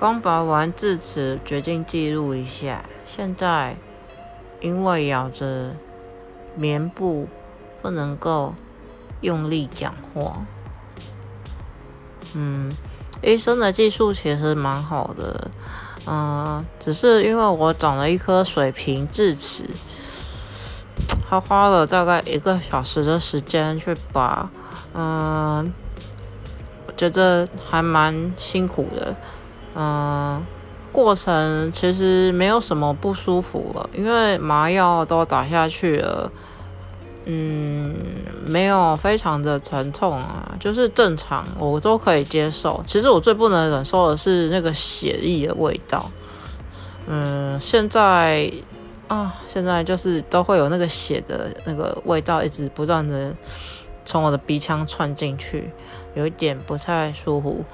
刚拔完智齿，决定记录一下。现在因为咬着棉布，不能够用力讲话。嗯，医生的技术其实蛮好的，嗯，只是因为我长了一颗水平智齿，他花了大概一个小时的时间去拔，嗯，我觉得还蛮辛苦的。嗯，过程其实没有什么不舒服了，因为麻药都打下去了。嗯，没有非常的疼痛啊，就是正常，我都可以接受。其实我最不能忍受的是那个血液的味道。嗯，现在啊，现在就是都会有那个血的那个味道，一直不断的从我的鼻腔窜进去，有一点不太舒服。